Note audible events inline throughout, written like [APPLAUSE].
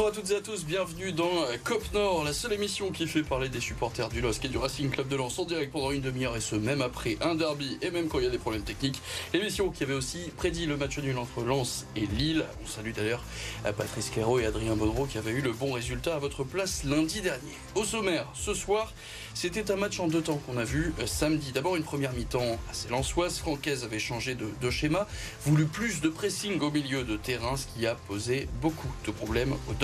Bonsoir à toutes et à tous, bienvenue dans COP Nord, la seule émission qui fait parler des supporters du LOSC et du Racing Club de Lens en direct pendant une demi-heure et ce même après un derby et même quand il y a des problèmes techniques. L'émission qui avait aussi prédit le match nul entre Lens et Lille. On salue d'ailleurs Patrice Quero et Adrien Baudreau qui avaient eu le bon résultat à votre place lundi dernier. Au sommaire, ce soir, c'était un match en deux temps qu'on a vu euh, samedi. D'abord une première mi-temps assez lançoise. Francaise avait changé de, schéma, voulu plus de pressing au milieu de terrain, ce qui a posé beaucoup de problèmes aux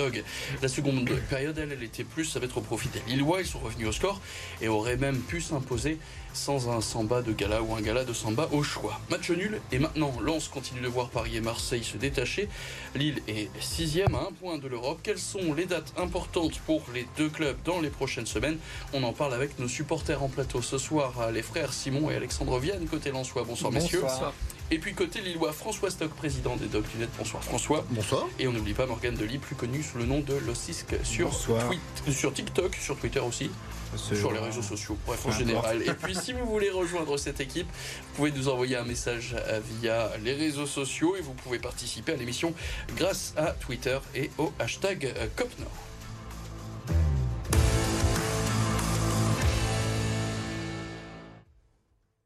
La seconde période, elle, elle était plus, ça va être au profit des Lillois. Ils sont revenus au score et auraient même pu s'imposer sans un samba de gala ou un gala de samba au choix. Match nul et maintenant Lens continue de voir Paris et Marseille se détacher. Lille est sixième à un point de l'Europe. Quelles sont les dates importantes pour les deux clubs dans les prochaines semaines? On en parle avec nos supporters en plateau ce soir, les frères Simon et Alexandre Vienne côté Lensois. Bonsoir, Bonsoir. messieurs. Bonsoir. Et puis côté Lillois, François Stock, président des du Net. Bonsoir François. Bonsoir. Et on n'oublie pas Morgane Delis, plus connu sous le nom de Lossisque sur, tweet, sur TikTok, sur Twitter aussi. Sur les réseaux sociaux, bref en général. Et puis si vous voulez rejoindre cette équipe, vous pouvez nous envoyer un message via les réseaux sociaux et vous pouvez participer à l'émission grâce à Twitter et au hashtag COPNOR.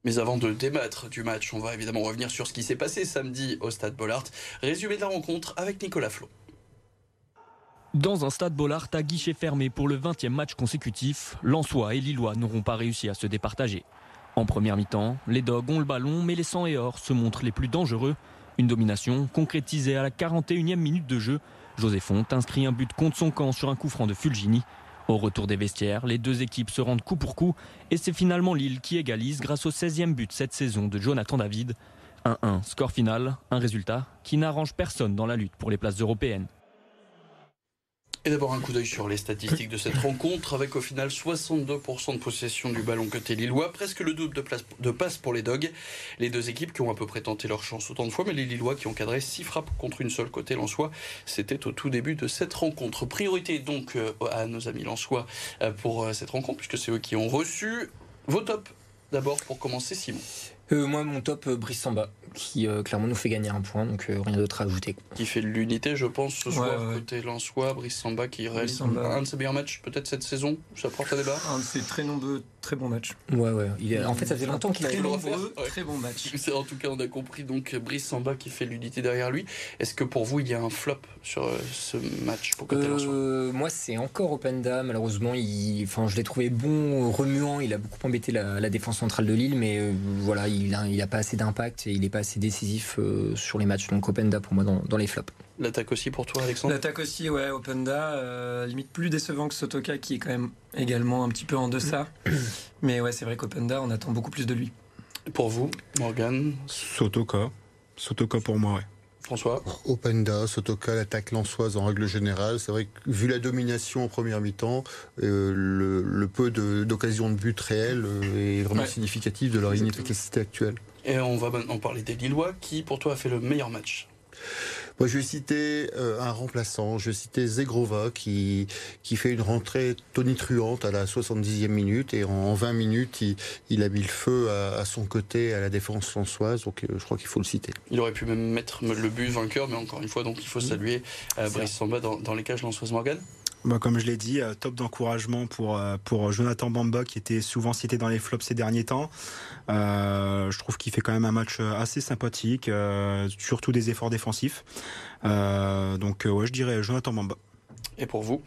Mais avant de débattre du match, on va évidemment revenir sur ce qui s'est passé samedi au stade Bollard. Résumé de la rencontre avec Nicolas Flo. Dans un stade Bollard à guichet fermé pour le 20e match consécutif, Lensois et Lillois n'auront pas réussi à se départager. En première mi-temps, les Dogs ont le ballon, mais les 100 et or se montrent les plus dangereux. Une domination concrétisée à la 41e minute de jeu. José Font inscrit un but contre son camp sur un coup franc de Fulgini. Au retour des vestiaires, les deux équipes se rendent coup pour coup et c'est finalement Lille qui égalise grâce au 16e but cette saison de Jonathan David. 1-1, score final, un résultat qui n'arrange personne dans la lutte pour les places européennes. Et d'abord un coup d'œil sur les statistiques de cette rencontre avec au final 62% de possession du ballon côté lillois, presque le double de, passes pour les Dogs. Les deux équipes qui ont à peu près tenté leur chance autant de fois, mais les Lillois qui ont cadré 6 frappes contre une seule côté lensois. C'était au tout début de cette rencontre. Priorité donc euh, à nos amis lensois euh, pour euh, cette rencontre, puisque c'est eux qui ont reçu vos tops. D'abord pour commencer, Simon. Moi, mon top, Brice Samba, qui euh, clairement nous fait gagner un point, donc euh, rien d'autre à ajouter. Qui fait l'unité, je pense, ce soir, ouais, côté Lensois, Brice Samba, qui réalise Samba. un de ses meilleurs matchs, peut-être cette saison. Ça porte à débat. Un de ses très nombreux, très bons matchs. Ouais, ouais. Il est... En fait, ça faisait longtemps qu'il avait très nombreux, ouais. très bons matchs. [LAUGHS] En tout cas, on a compris donc Brice Samba qui fait l'unité derrière lui. Est-ce que pour vous, il y a un flop sur ce match pour côté euh, Moi, c'est encore Openda. Malheureusement, il... enfin, je l'ai trouvé bon, remuant. Il a beaucoup embêté la, la défense centrale de Lille, mais euh, voilà, il a, il a pas assez d'impact et il n'est pas assez décisif euh, sur les matchs. Donc Openda pour moi dans, dans les flops. L'attaque aussi pour toi, Alexandre? L'attaque aussi, ouais, Openda. Euh, limite plus décevant que Sotoka qui est quand même également un petit peu en deçà. [COUGHS] Mais ouais, c'est vrai qu'Openda, on attend beaucoup plus de lui. Pour vous, Morgan? Sotoka. Sotoka pour moi, ouais. François? Openda, Sotoka, l'attaque lançoise en règle générale. C'est vrai que vu la domination en première mi-temps, euh, le, le, peu d'occasions de, de, but réelles euh, est vraiment ouais. significatif de leur inefficacité actuelle. Et on va maintenant parler des Lillois. Qui, pour toi, a fait le meilleur match moi, je vais citer euh, un remplaçant. Je vais citer Zegrova qui, qui fait une rentrée tonitruante à la 70e minute et en 20 minutes, il, il a mis le feu à, à, son côté à la défense françoise. Donc, euh, je crois qu'il faut le citer. Il aurait pu même mettre le but vainqueur, mais encore une fois, donc il faut saluer euh, Brice Samba dans, dans les cages lançoises Morgan. Bah, comme je l'ai dit, euh, top d'encouragement pour, euh, pour Jonathan Bamba qui était souvent cité dans les flops ces derniers temps. Euh, je trouve qu'il fait quand même un match assez sympathique, surtout des efforts défensifs. Donc ouais, je dirais Jonathan Bamba. Et pour vous?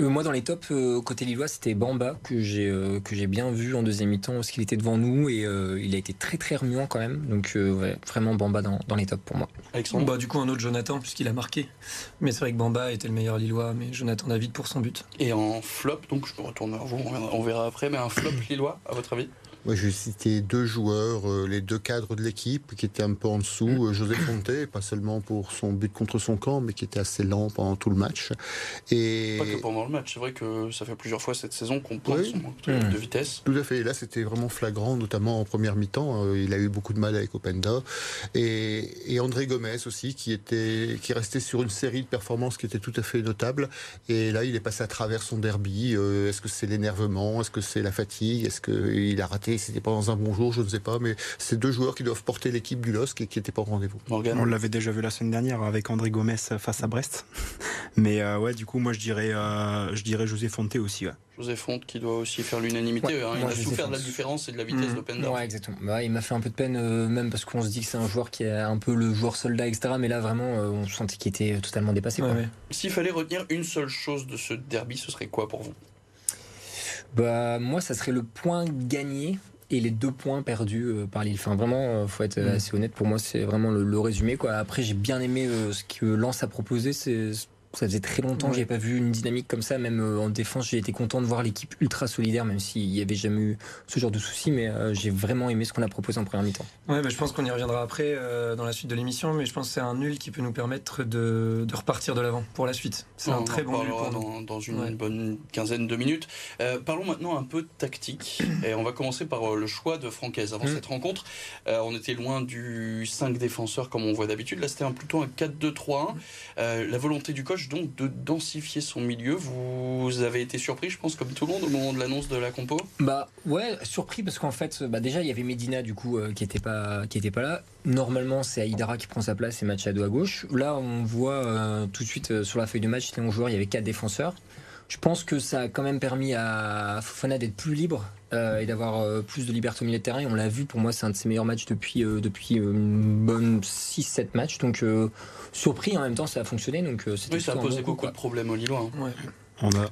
Euh, moi, dans les tops euh, côté Lillois, c'était Bamba que j'ai euh, que j'ai bien vu en deuxième mi-temps parce qu'il était devant nous et euh, il a été très très remuant quand même. Donc ouais, vraiment Bamba dans, dans, les tops pour moi. Alexandre bah, du coup un autre Jonathan puisqu'il a marqué. Mais c'est vrai que Bamba était le meilleur Lillois, mais Jonathan David pour son but. Et en flop, donc je me retourne vers vous, on verra après, mais un flop [CLEARS THROAT] Lillois à votre avis? Je vais citer deux joueurs, euh, les deux cadres de l'équipe qui étaient un peu en dessous. Euh, José Fonte, pas seulement pour son but contre son camp, mais qui était assez lent pendant tout le match. Et... Pas que pendant le match. C'est vrai que ça fait plusieurs fois cette saison qu'on pointe oui. son manque de, mmh. de, vitesse. Tout à fait. Et là, c'était vraiment flagrant, notamment en première mi-temps. Euh, il a eu beaucoup de mal avec Openda. Et, et André Gomez aussi, qui, était, qui restait sur une série de performances qui était tout à fait notable. Et là, il est passé à travers son derby. Est-ce que c'est l'énervement? Est-ce que c'est la fatigue? Est-ce qu'il a raté c'était c'était pas dans un bon jour, je ne sais pas, mais c'est deux joueurs qui doivent porter l'équipe du LOSC et qui n'étaient pas au rendez-vous. On l'avait déjà vu la semaine dernière avec André Gomez face à Brest. [LAUGHS] Mais euh, ouais, du coup, moi je dirais, euh, je dirais José Fonte aussi. Ouais. José Fonte qui doit aussi faire l'unanimité. hein. il a souffert de la différence et de la vitesse mmh. d'Openda. Ouais, exactement. Bah, il m'a fait un peu de peine, euh, même parce qu'on se dit que c'est un joueur qui est un peu le joueur soldat, etc. Mais là, vraiment, euh, on sentait qu'il était totalement dépassé. Ouais, ouais. S'il fallait retenir une seule chose de ce derby, ce serait quoi pour vous? Bah, moi, ça serait le point gagné et les deux points perdus euh, par Lille. Enfin, vraiment, euh, faut être Mm. assez honnête. Pour moi, c'est vraiment le, le résumé. Quoi. Après, j'ai bien aimé euh, ce que Lens a proposé. C'est ça faisait très longtemps que Ouais. j'avais pas vu une dynamique comme ça. Même euh, en défense, j'ai été content de voir l'équipe ultra solidaire, même s'il y avait jamais eu ce genre de soucis. Mais euh, j'ai vraiment aimé ce qu'on a proposé en première mi-temps. Ouais, bah, je pense qu'on y reviendra après euh, dans la suite de l'émission, mais je pense que c'est un nul qui peut nous permettre de, de repartir de l'avant pour la suite. C'est un très bon nul pour nous. dans, dans une Ouais. bonne quinzaine de minutes. Euh, parlons maintenant un peu de tactique. Et on va commencer par le choix de Francaise. Avant Mm. cette rencontre, euh, on était loin du 5 défenseurs comme on voit d'habitude. Là, c'était un, plutôt un 4-2-3-1. Euh, la volonté du coach, donc, de densifier son milieu. Vous avez été surpris, je pense, comme tout le monde, au moment de l'annonce de la compo Bah ouais, surpris parce qu'en fait, bah déjà il y avait Medina du coup euh, qui était pas qui pas là. Normalement c'est Aïdara qui prend sa place et Machado à gauche. Là on voit euh, tout de suite euh, sur la feuille de match les 11 joueurs, il y avait quatre défenseurs. Je pense que ça a quand même permis à Fofana d'être plus libre euh, et d'avoir euh, plus de liberté au milieu de terrain. Et on l'a vu, pour moi c'est un de ses meilleurs matchs depuis euh, depuis une bonne 6-7 matchs. Donc euh, surpris en même temps ça a fonctionné. Donc euh, Oui, ça a posé bon beaucoup de problèmes aux Lillois. hein. Ouais. On a,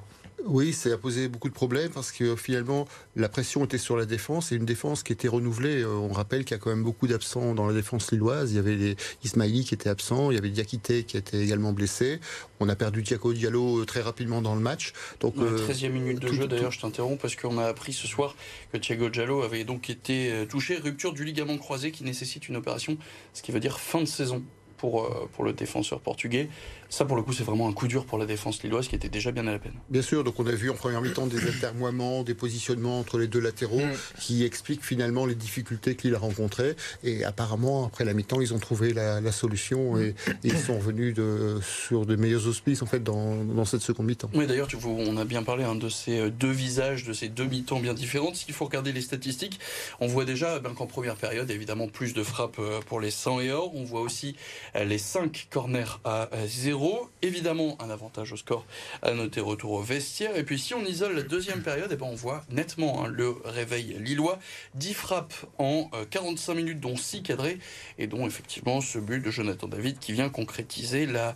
Oui, ça a posé beaucoup de problèmes parce que finalement, la pression était sur la défense et une défense qui était renouvelée. Euh, On rappelle qu'il y a quand même beaucoup d'absents dans la défense lilloise. Il y avait les Ismaili qui était absent, il y avait Diakité qui était également blessé. On a perdu Diaco Diallo euh, très rapidement dans le match. Donc, Ouais, euh, 13e minute de tout- jeu, d'ailleurs, je t'interromps parce qu'on a appris ce soir que Thiago Giallo avait donc été touché, rupture du ligament croisé qui nécessite une opération, ce qui veut dire fin de saison pour, euh, pour le défenseur portugais. Ça, pour le coup, c'est vraiment un coup dur pour la défense lilloise qui était déjà bien à la peine. Bien sûr, donc on a vu en première mi-temps des atermoiements, des positionnements entre les deux latéraux Mm. qui expliquent finalement les difficultés qu'il a rencontrées. Et apparemment, après la mi-temps, ils ont trouvé la, la solution et, et ils sont revenus de, sur de meilleurs auspices en fait dans, dans cette seconde mi-temps. Oui, d'ailleurs, tu vois, on a bien parlé hein, de ces euh, deux visages, de ces deux mi-temps bien différentes. S'il faut regarder les statistiques, on voit déjà ben, qu'en première période, évidemment, plus de frappes euh, pour les 100 et or. On voit aussi les 5 corners à 0. Évidemment, un avantage au score à noter retour au vestiaire. Et puis, si on isole la deuxième période, eh ben, on voit nettement hein, le réveil lillois. 10 frappes en euh, 45 minutes, dont 6 cadrés, et dont effectivement ce but de Jonathan David qui vient concrétiser la,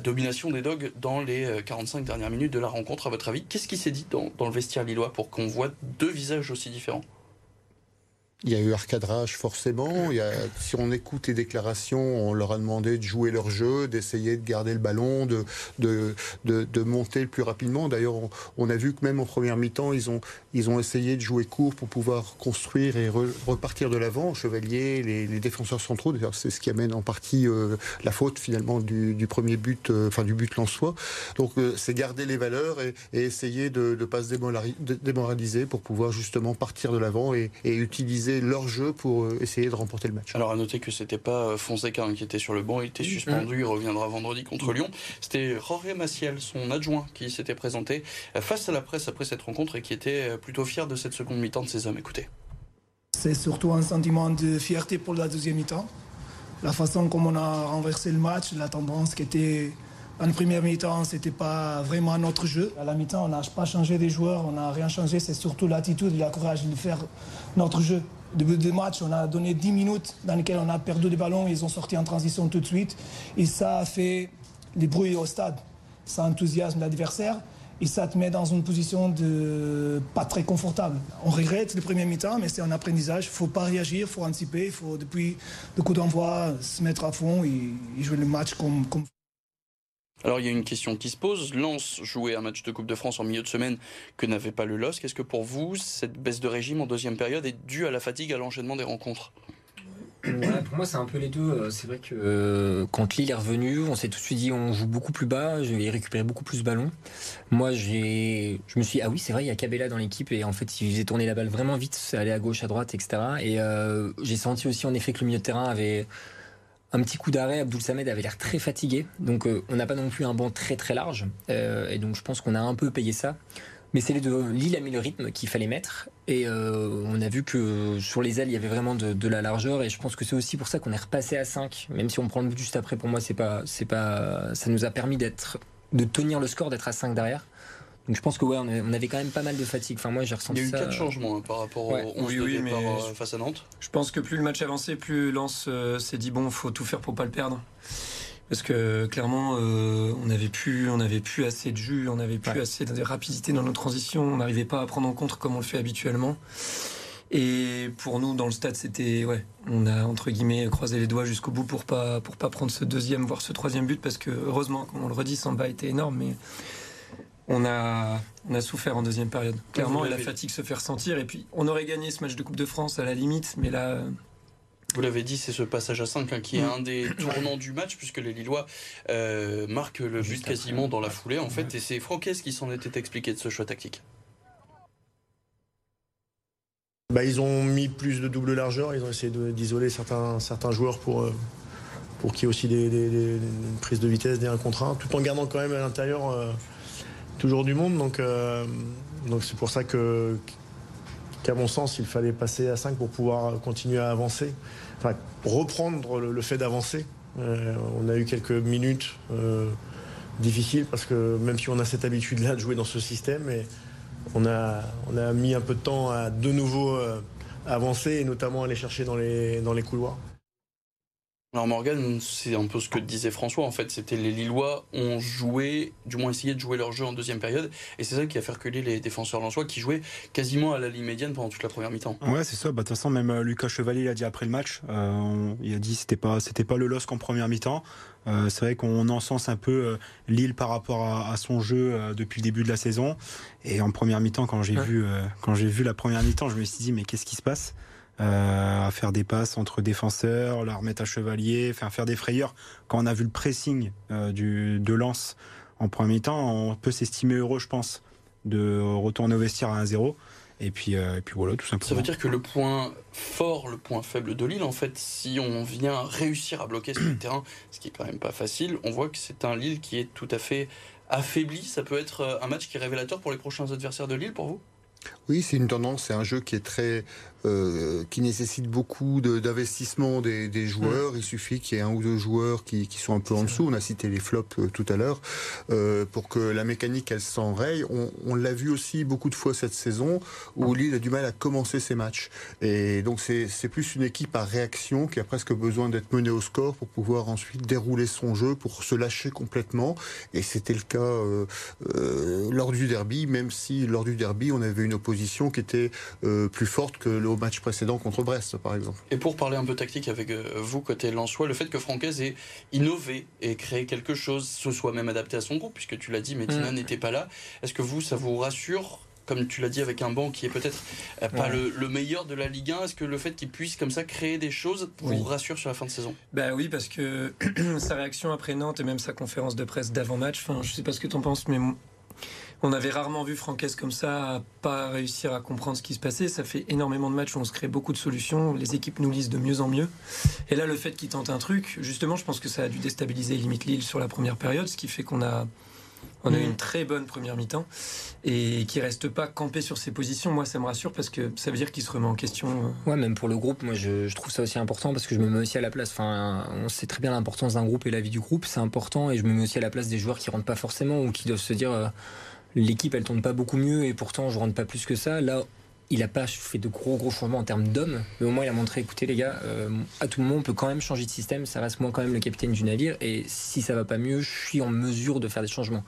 domination des Dogs dans les euh, 45 dernières minutes de la rencontre. À votre avis, qu'est-ce qui s'est dit dans le vestiaire lillois pour qu'on voit deux visages aussi différents? Il y a eu un recadrage forcément. Si on écoute les déclarations, on leur a demandé de jouer leur jeu, d'essayer de garder le ballon, de, de, de, monter le plus rapidement. D'ailleurs, on, a vu que même en première mi-temps, ils ont, ils ont essayé de jouer court pour pouvoir construire et re- repartir de l'avant. Chevalier, les, défenseurs centraux, d'ailleurs, c'est ce qui amène en partie euh, la faute finalement du, premier but, euh, enfin du but lensois. Donc, euh, c'est garder les valeurs et, essayer de ne pas se démoraliser pour pouvoir justement partir de l'avant et utiliser leur jeu pour euh, essayer de remporter le match. Alors à noter que c'était pas euh, Fonseca hein, qui était sur le banc, il était suspendu, il reviendra vendredi contre Lyon. C'était Jorge Maciel, son adjoint, qui s'était présenté euh, face à la presse après cette rencontre et qui était plutôt fier de cette seconde mi-temps de ses hommes. Écoutez. C'est surtout un sentiment de fierté pour la deuxième mi-temps. La façon comme on a renversé le match, la tendance qui était en première mi-temps, c'était pas vraiment notre jeu. À la mi-temps, on n'a pas changé des joueurs, on n'a rien changé. C'est surtout l'attitude et le courage de faire notre jeu. Début de match, on a donné 10 minutes dans lesquelles on a perdu des ballons, ils ont sorti en transition tout de suite. Et ça a fait des bruits au stade. Ça enthousiasme l'adversaire et ça te met dans une position de pas très confortable. On regrette le premier mi-temps, mais c'est un apprentissage. Il faut pas réagir, il faut anticiper, il faut depuis le coup d'envoi se mettre à fond et, jouer le match comme, comme Alors il y a une question qui se pose. Lens jouait un match de Coupe de France en milieu de semaine que n'avait pas le LOSC. Est-ce que pour vous, cette baisse de régime en deuxième période est due à la fatigue, à l'enchaînement des rencontres? Pour moi, c'est un peu les deux. Euh, C'est vrai que euh, quand Lille est revenu, on s'est tout de suite dit on joue beaucoup plus bas, je vais récupérer beaucoup plus de ballons. Moi, j'ai, je me suis dit, ah oui, c'est vrai, il y a Cabella dans l'équipe et en fait, il faisait tourner la balle vraiment vite, allait à gauche, à droite, etc. Et euh, j'ai senti aussi en effet que le milieu de terrain avait un petit coup d'arrêt. Abdoul Samed avait l'air très fatigué, donc euh, on n'a pas non plus un banc très très large. Euh, et donc, je pense qu'on a un peu payé ça. Mais c'est. Lille a mis le rythme qu'il fallait mettre. Et euh, on a vu que sur les ailes, il y avait vraiment de, la largeur. Et je pense que c'est aussi pour ça qu'on est repassé à 5. Même si on prend le but juste après, pour moi, c'est pas, c'est pas, ça nous a permis d'être, de tenir le score, d'être à 5 derrière. Donc je pense que ouais, on avait quand même pas mal de fatigue. Enfin moi j'ai ressenti Il y a eu quatre changements hein, par rapport au 11 de départ euh, face à Nantes. Je pense que plus le match avançait, plus Lens euh, s'est dit bon, faut tout faire pour pas le perdre parce que clairement euh, on n'avait plus on avait plus assez de jus on n'avait plus assez de rapidité dans nos transitions on n'arrivait pas à prendre en compte comme on le fait habituellement et pour nous dans le stade c'était ouais on a entre guillemets croisé les doigts jusqu'au bout pour pas pour pas prendre ce deuxième voire ce troisième but parce que heureusement comme on le redit Samba était énorme mais on a, on a souffert en deuxième période. Clairement, et la fatigue se fait ressentir. Et puis, on aurait gagné ce match de Coupe de France à la limite, mais là, vous l'avez dit, c'est ce passage à 5 hein, qui est mm. un des tournants du match, puisque les Lillois euh, marquent le but quasiment dans la foulée, en fait, et c'est Franquès qui s'en était expliqué de ce choix tactique. Bah, ils ont mis plus de double largeur, ils ont essayé d'isoler certains, certains joueurs pour, euh, pour qu'il y ait aussi des, des, prises de vitesse, des 1 contre 1, tout en gardant quand même à l'intérieur euh, toujours du monde. Donc donc c'est pour ça que qu'à mon sens, il fallait passer à 5 pour pouvoir continuer à avancer, enfin, reprendre le, fait d'avancer. Euh, on a eu quelques minutes euh, difficiles parce que même si on a cette habitude-là de jouer dans ce système, on, a, on a mis un peu de temps à de nouveau euh, avancer et notamment aller chercher dans les, dans les couloirs. Alors Morgan, c'est un peu ce que disait François, en fait, c'était les Lillois ont joué, du moins essayé de jouer leur jeu en deuxième période, et c'est ça qui a fait reculer les défenseurs lensois qui jouaient quasiment à la ligne médiane pendant toute la première mi-temps. Ouais, c'est ça. Bah, de toute façon, même euh, Lucas Chevalier l'a dit après le match. Euh, il a dit c'était pas c'était pas le LOSC en première mi-temps. Euh, c'est vrai qu'on encense un peu Lille par rapport à, son jeu depuis le début de la saison. Et en première mi-temps, quand j'ai vu quand j'ai vu la première mi-temps, je me suis dit mais qu'est-ce qui se passe? euh, à faire des passes entre défenseurs, la remettre à Chevalier, faire, faire des frayeurs. Quand on a vu le pressing euh, du, de Lens en premier temps, on peut s'estimer heureux, je pense, de retourner au vestiaire à 1-0. Et puis, euh, et puis voilà, tout simplement. Ça veut dire que le point fort, le point faible de Lille, en fait, si on vient réussir à bloquer sur le [CLEARS THROAT] terrain, ce qui est quand même pas facile, on voit que c'est un Lille qui est tout à fait affaibli. Ça peut être un match qui est révélateur pour les prochains adversaires de Lille, pour vous? Oui, c'est une tendance, c'est un jeu qui est très euh, qui nécessite beaucoup d'investissement des, des, joueurs. Il suffit qu'il y ait un ou deux joueurs qui, qui, sont un peu en dessous. On a cité les flops euh, tout à l'heure euh, pour que la mécanique elle s'enraye. On, on l'a vu aussi beaucoup de fois cette saison où Lille a du mal à commencer ses matchs. Et donc c'est plus une équipe à réaction qui a presque besoin d'être menée au score pour pouvoir ensuite dérouler son jeu, pour se lâcher complètement. Et c'était le cas lors du derby, même si lors du derby on avait une opposition qui était euh, plus forte que le match précédent contre Brest, par exemple. Et pour parler un peu tactique avec euh, vous, côté Lensois, le fait que Francaise ait innové et créé quelque chose, ce soit même adapté à son groupe, puisque tu l'as dit, Métina mm. n'était pas là, est-ce que vous, ça vous rassure comme tu l'as dit, avec un banc qui est peut-être euh, pas le, meilleur de la Ligue 1, est-ce que le fait qu'il puisse comme ça créer des choses vous rassure sur la fin de saison? Ben oui, parce que [CLEARS THROAT] sa réaction après Nantes et même sa conférence de presse d'avant-match, enfin, je sais pas ce que tu en penses, mais on avait rarement vu Franquès comme ça, pas réussir à comprendre ce qui se passait. Ça fait énormément de matchs où on se crée beaucoup de solutions. Les équipes nous lisent de mieux en mieux. Et là, le fait qu'il tente un truc, justement, je pense que ça a dû déstabiliser limite Lille sur la première période, ce qui fait qu'on a, on a eu mm. une très bonne première mi-temps et qui reste pas campé sur ses positions. Moi, ça me rassure parce que ça veut dire qu'il se remet en question. Euh. Ouais, même pour le groupe, moi, je, trouve ça aussi important parce que je me mets aussi à la place. Enfin, on sait très bien l'importance d'un groupe et la vie du groupe, c'est important et je me mets aussi à la place des joueurs qui rentrent pas forcément ou qui doivent se dire. Euh, l'équipe elle tourne pas beaucoup mieux et pourtant je rentre pas plus que ça. Là, il a pas fait de gros gros changements en termes d'hommes, mais au moins il a montré, écoutez les gars, euh, à tout moment on peut quand même changer de système, ça reste moi quand même le capitaine du navire et si ça va pas mieux, je suis en mesure de faire des changements.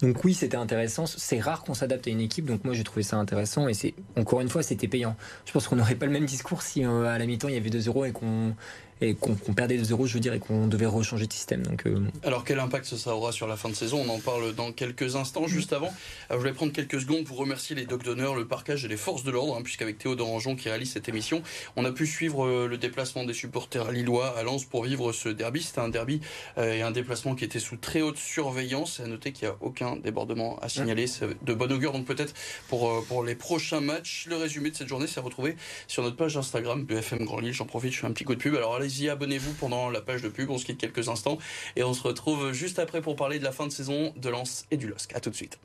Donc oui, c'était intéressant. C'est rare qu'on s'adapte à une équipe, donc moi j'ai trouvé ça intéressant et c'est encore une fois c'était payant. Je pense qu'on n'aurait pas le même discours si euh, à la mi-temps il y avait 2-0 et qu'on et qu'on perdait 2-0, je veux dire, et qu'on devait rechanger de système. Donc, euh, Alors quel impact ça aura sur la fin de saison? On en parle dans quelques instants. Juste avant, je vais prendre quelques secondes pour remercier les docs d'honneur, le parcage et les forces de l'ordre, hein, puisqu'avec Théodore Anjon qui réalise cette émission, on a pu suivre euh, le déplacement des supporters lillois à Lens pour vivre ce derby. C'était un derby euh, et un déplacement qui était sous très haute surveillance. À noter qu'il n'y a aucun débordement à signaler. C'est de bon augure, donc peut-être pour, pour les prochains matchs. Le résumé de cette journée s'est retrouvé sur notre page Instagram BFM Grand Lille. J'en profite, je fais un petit coup de pub. Alors allez-y, abonnez-vous pour la page de pub. On se quitte quelques instants et on se retrouve juste après pour parler de la fin de saison de Lens et du LOSC. A tout de suite.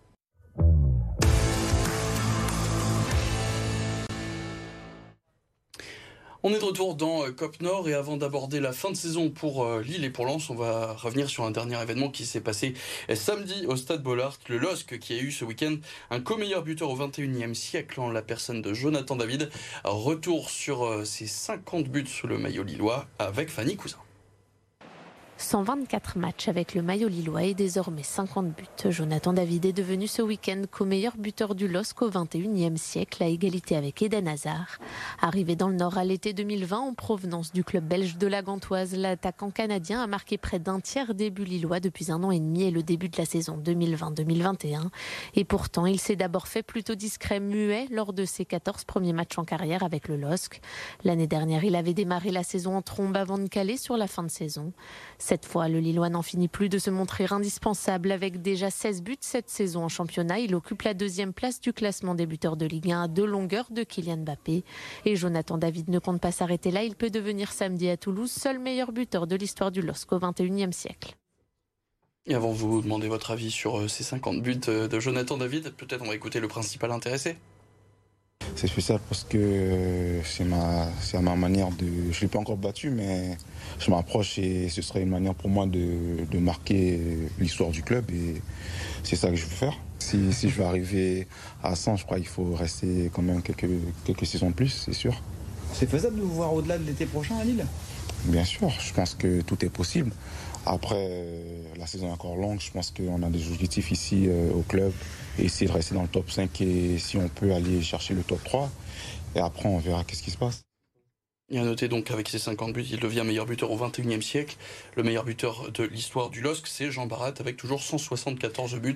On est de retour dans euh, COP Nord et avant d'aborder la fin de saison pour euh, Lille et pour Lens, on va revenir sur un dernier événement qui s'est passé euh, samedi au Stade Bollard, le LOSC qui a eu ce week-end un co-meilleur buteur au 21e siècle en la personne de Jonathan David. Retour sur ses 50 buts sous le maillot lillois avec Fanny Cousin. 124 matchs avec le maillot lillois et désormais 50 buts. Jonathan David est devenu ce week-end co-meilleur buteur du LOSC au 21e siècle à égalité avec Eden Hazard. Arrivé dans le Nord à l'été 2020 en provenance du club belge de la Gantoise, l'attaquant canadien a marqué près d'un tiers des buts lillois depuis un an et demi et le début de la saison 2020-2021. Et pourtant, il s'est d'abord fait plutôt discret, muet lors de ses 14 premiers matchs en carrière avec le LOSC. L'année dernière, il avait démarré la saison en trombe avant de caler sur la fin de saison. Cette fois, le Lillois n'en finit plus de se montrer indispensable. Avec déjà 16 buts cette saison en championnat, il occupe la deuxième place du classement des buteurs de Ligue 1 à deux longueurs de Kylian Mbappé. Et Jonathan David ne compte pas s'arrêter là. Il peut devenir samedi à Toulouse seul meilleur buteur de l'histoire du LOSC au XXIe siècle. Et avant de vous demander votre avis sur euh, ces 50 buts euh, de Jonathan David, peut-être on va écouter le principal intéressé. C'est spécial parce que c'est ma, c'est ma manière de. Je ne l'ai pas encore battu, mais je m'approche et ce serait une manière pour moi de, marquer l'histoire du club et c'est ça que je veux faire. Si, si, je veux arriver à 100, je crois qu'il faut rester quand même quelques, quelques saisons de plus, c'est sûr. C'est faisable de vous voir au-delà de l'été prochain à Lille? Bien sûr, je pense que tout est possible. Après, euh, la saison est encore longue. Je pense qu'on a des objectifs ici euh, au club et essayer de rester dans le top 5 et si on peut aller chercher le top 3. Et après, on verra qu'est-ce qui se passe. Il a noté donc avec ses 50 buts, il devient meilleur buteur au 21e siècle. Le meilleur buteur de l'histoire du LOSC, c'est Jean Barat avec toujours 174 buts.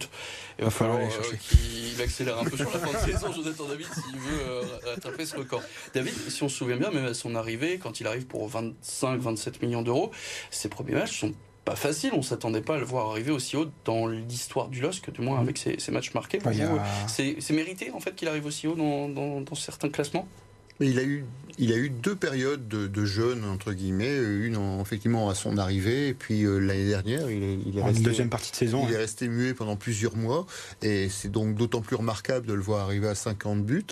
Il va falloir euh, qu'il accélère un peu sur la fin de [LAUGHS] saison, Jonathan David, s'il veut attraper ce record. David, si on se souvient bien, même à son arrivée, quand il arrive pour 25-27 millions d'euros, ses premiers matchs sont pas facile. On s'attendait pas à le voir arriver aussi haut dans l'histoire du LOSC, du moins avec ses, matchs marqués. C'est mérité en fait qu'il arrive aussi haut dans certains classements? Il a eu, il a eu deux périodes de, de jeûne, entre guillemets. Une, effectivement, à son arrivée, et puis euh, l'année dernière, il est, il est resté, deuxième partie de saison. Il est resté muet pendant plusieurs mois. Et c'est donc d'autant plus remarquable de le voir arriver à 50 buts.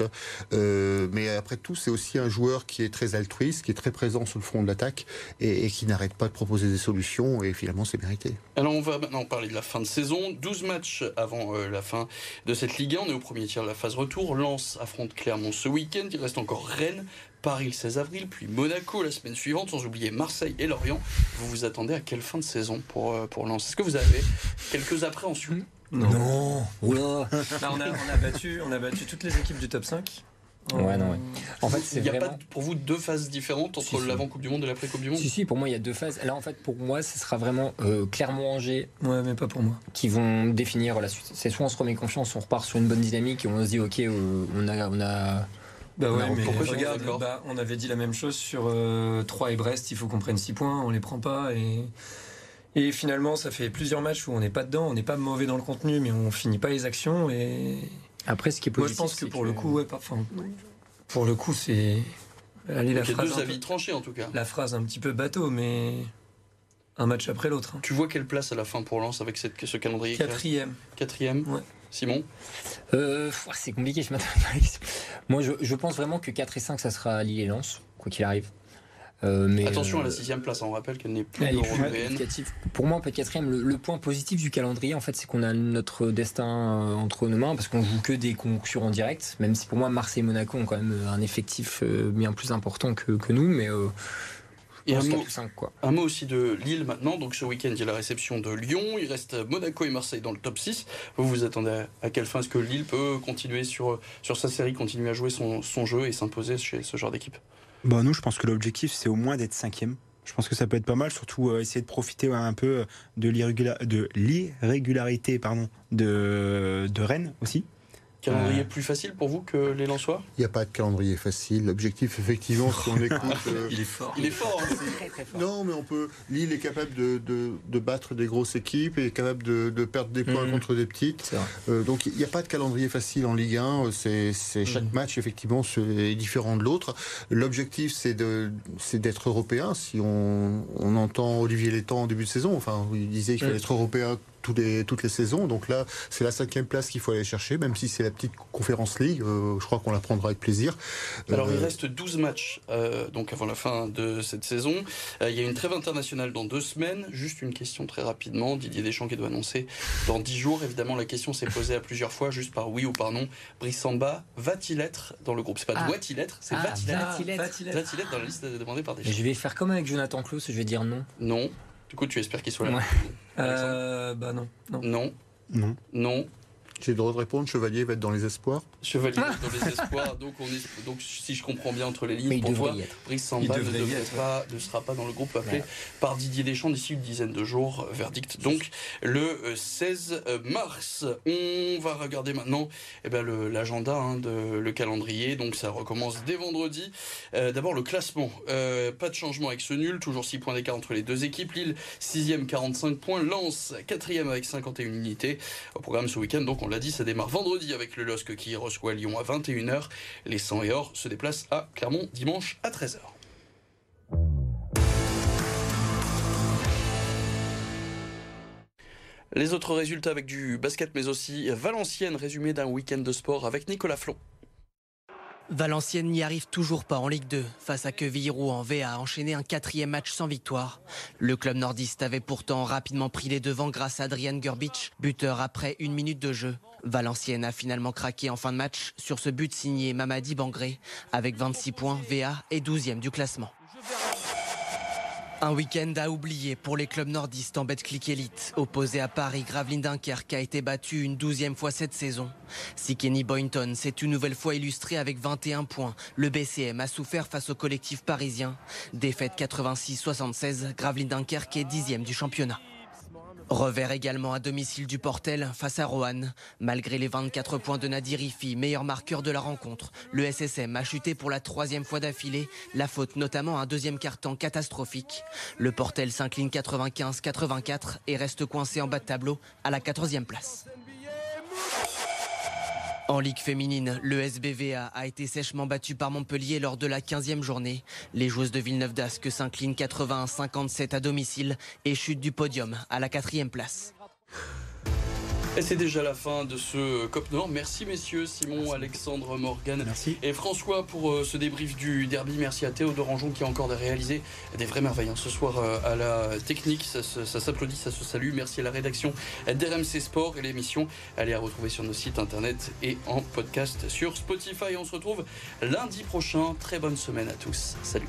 Euh, mais après tout, c'est aussi un joueur qui est très altruiste, qui est très présent sur le front de l'attaque et, qui n'arrête pas de proposer des solutions. Et finalement, c'est mérité. Alors, on va maintenant parler de la fin de saison. 12 matchs avant euh, la fin de cette Ligue 1. On est au premier tiers de la phase retour. Lens affronte Clermont ce week-end. Il reste encore Rennes, Paris le 16 avril, puis Monaco la semaine suivante, sans oublier Marseille et Lorient. Vous vous attendez à quelle fin de saison pour, euh, pour Lens? Est-ce que vous avez quelques appréhensions Non. non. on, a, battu, on a battu toutes les équipes du top 5. Ouais, non, En fait, il n'y a pas pour vous deux phases différentes entre l'avant Coupe du Monde et l'après Coupe du Monde? Si, si, pour moi, il y a deux phases. Là, en fait, pour moi, ce sera vraiment euh, Clermont-Angers. Ouais, mais pas pour moi. Qui vont définir la suite. C'est soit on se remet confiance, on repart sur une bonne dynamique et on se dit, ok, euh, on a, on a bah ouais, mais regarde, bah, on avait dit la même chose sur 3 euh, et Brest, il faut qu'on prenne 6 points, on les prend pas et. Et finalement, ça fait plusieurs matchs où on n'est pas dedans, on n'est pas mauvais dans le contenu, mais on finit pas les actions. Et après, ce qui est positif, moi je pense que pour le coup, ouais, pas, pour le coup, c'est allez la phrase deux avis tranchés en tout cas. La phrase un petit peu bateau, mais un match après l'autre. Hein. Tu vois quelle place à la fin pour Lens avec cette, ce calendrier Quatrième. Quatrième. Ouais. Simon euh, C'est compliqué, je Moi, je, pense vraiment que 4 et 5, ça sera Lille et Lens, quoi qu'il arrive. Euh, mais Attention à la euh, sixième place, on rappelle qu'elle n'est plus européenne. Pour moi, on peut être quatrième. Le, point positif du calendrier, en fait, c'est qu'on a notre destin entre nos mains parce qu'on joue que des concurrents directs. Même si pour moi, Marseille et Monaco ont quand même un effectif bien plus important que, que nous, mais et un mot, un mot, aussi de Lille maintenant. Donc ce week-end, il y a la réception de Lyon. Il reste Monaco et Marseille dans le top 6. Vous vous attendez à quelle fin? Est-ce que Lille peut continuer sur, sur sa série, continuer à jouer son, son jeu et s'imposer chez ce genre d'équipe? Bah Nous, je pense que l'objectif, c'est au moins d'être cinquième. Je pense que ça peut être pas mal, surtout euh, essayer de profiter un peu de l'irrégularité de, de Rennes aussi. Calendrier plus facile pour vous que les Lensois? Il n'y a pas de calendrier facile. L'objectif, effectivement, si on écoute. [LAUGHS] Euh, il est fort. Il est fort. Hein. très, très fort. Non, mais on peut. Lille est capable de, de, battre des grosses équipes et est capable de, de perdre des points mhm. contre des petites. Euh, donc il n'y a pas de calendrier facile en Ligue 1. C'est, chaque mhm. match, effectivement, est différent de l'autre. L'objectif, c'est, d'être européen. Si on, on entend Olivier Létang en début de saison, enfin, il disait qu'il fallait mhm. être européen tous les, toutes les saisons. Donc là, c'est la cinquième place qu'il faut aller chercher, même si c'est la petite conférence league. je crois qu'on la prendra avec plaisir. Alors il reste 12 matchs donc avant la fin de cette saison. il y a une trêve internationale dans deux semaines. Juste une question très rapidement. Didier Deschamps qui doit annoncer dans 10 jours. Évidemment, la question s'est posée à plusieurs fois, juste par oui ou par non. Brissamba va-t-il être dans le groupe? C'est pas Ah. doit-il être, c'est Ah, va-t-il être? va-t-il être? Va-t-il être? Dans la liste demandée par Mais Deschamps je vais faire comme avec Jonathan Klaus, je vais dire non. Non. Du coup, tu espères qu'il soit là? Ouais. [LAUGHS] Euh, bah non. non. Non. Non. Non. J'ai le droit de répondre, Chevalier va être dans les espoirs. Chevalier [LAUGHS] dans les espoirs. Donc, on est, donc, si je comprends bien entre les lignes, pour être. Brice Samba ne, devrait y devrait être. pas, ne sera pas dans le groupe appelé Ouais. par Didier Deschamps d'ici une dizaine de jours. Verdict donc le euh, 16 mars. On va regarder maintenant eh ben, le- l'agenda, hein, de, le calendrier. Donc ça recommence dès vendredi. Euh, D'abord le classement. Euh, pas de changement avec ce nul. Toujours 6 points d'écart entre les deux équipes. Lille 6e 45 points. Lens 4e avec 51 unités. Au programme ce week-end, donc on l'a dit, ça démarre vendredi avec le LOSC qui reçoit Lyon à 21h. Les 100 et or se déplacent à Clermont dimanche à 13h. Les autres résultats avec du basket, mais aussi Valenciennes, résumé d'un week-end de sport avec Nicolas Flon. Valenciennes n'y arrive toujours pas en Ligue 2. Face à Quevilly-Rouen, VA a enchaîné un quatrième match sans victoire. Le club nordiste avait pourtant rapidement pris les devants grâce à Adrian Gerbic, buteur après une minute de jeu. Valenciennes a finalement craqué en fin de match sur ce but signé Mamadi Bangré. Avec 26 points, VA est 12e du classement. Un week-end à oublier pour les clubs nordistes en Betclic Elite. Opposé à Paris, Gravelines Dunkerque a été battu une douzième fois cette saison. Si Kenny Boynton s'est une nouvelle fois illustré avec 21 points, le BCM a souffert face au collectif parisien. Défaite 86-76, Gravelines Dunkerque est dixième du championnat. Revers également à domicile du Portel face à Roanne. Malgré les 24 points de Nadir Ifi, meilleur marqueur de la rencontre, le SSM a chuté pour la troisième fois d'affilée, la faute notamment à un deuxième carton catastrophique. Le Portel s'incline 95-84 et reste coincé en bas de tableau à la 14e place. En Ligue féminine, le SBVA a été sèchement battu par Montpellier lors de la 15e journée. Les joueuses de Villeneuve d'Ascq s'inclinent 81-57 à domicile et chutent du podium à la quatrième place. Et c'est déjà la fin de ce COP Nord. Merci messieurs, Simon, Alexandre, Morgan et François pour euh, ce débrief du derby. Merci à Théodore Anjon qui a encore réalisé des vraies merveilles hein. ce soir euh, à la technique. Ça, se- ça s'applaudit, ça se salue. Merci à la rédaction d'RMC Sport et l'émission. Allez à retrouver sur nos sites internet et en podcast sur Spotify. On se retrouve lundi prochain. Très bonne semaine à tous. Salut.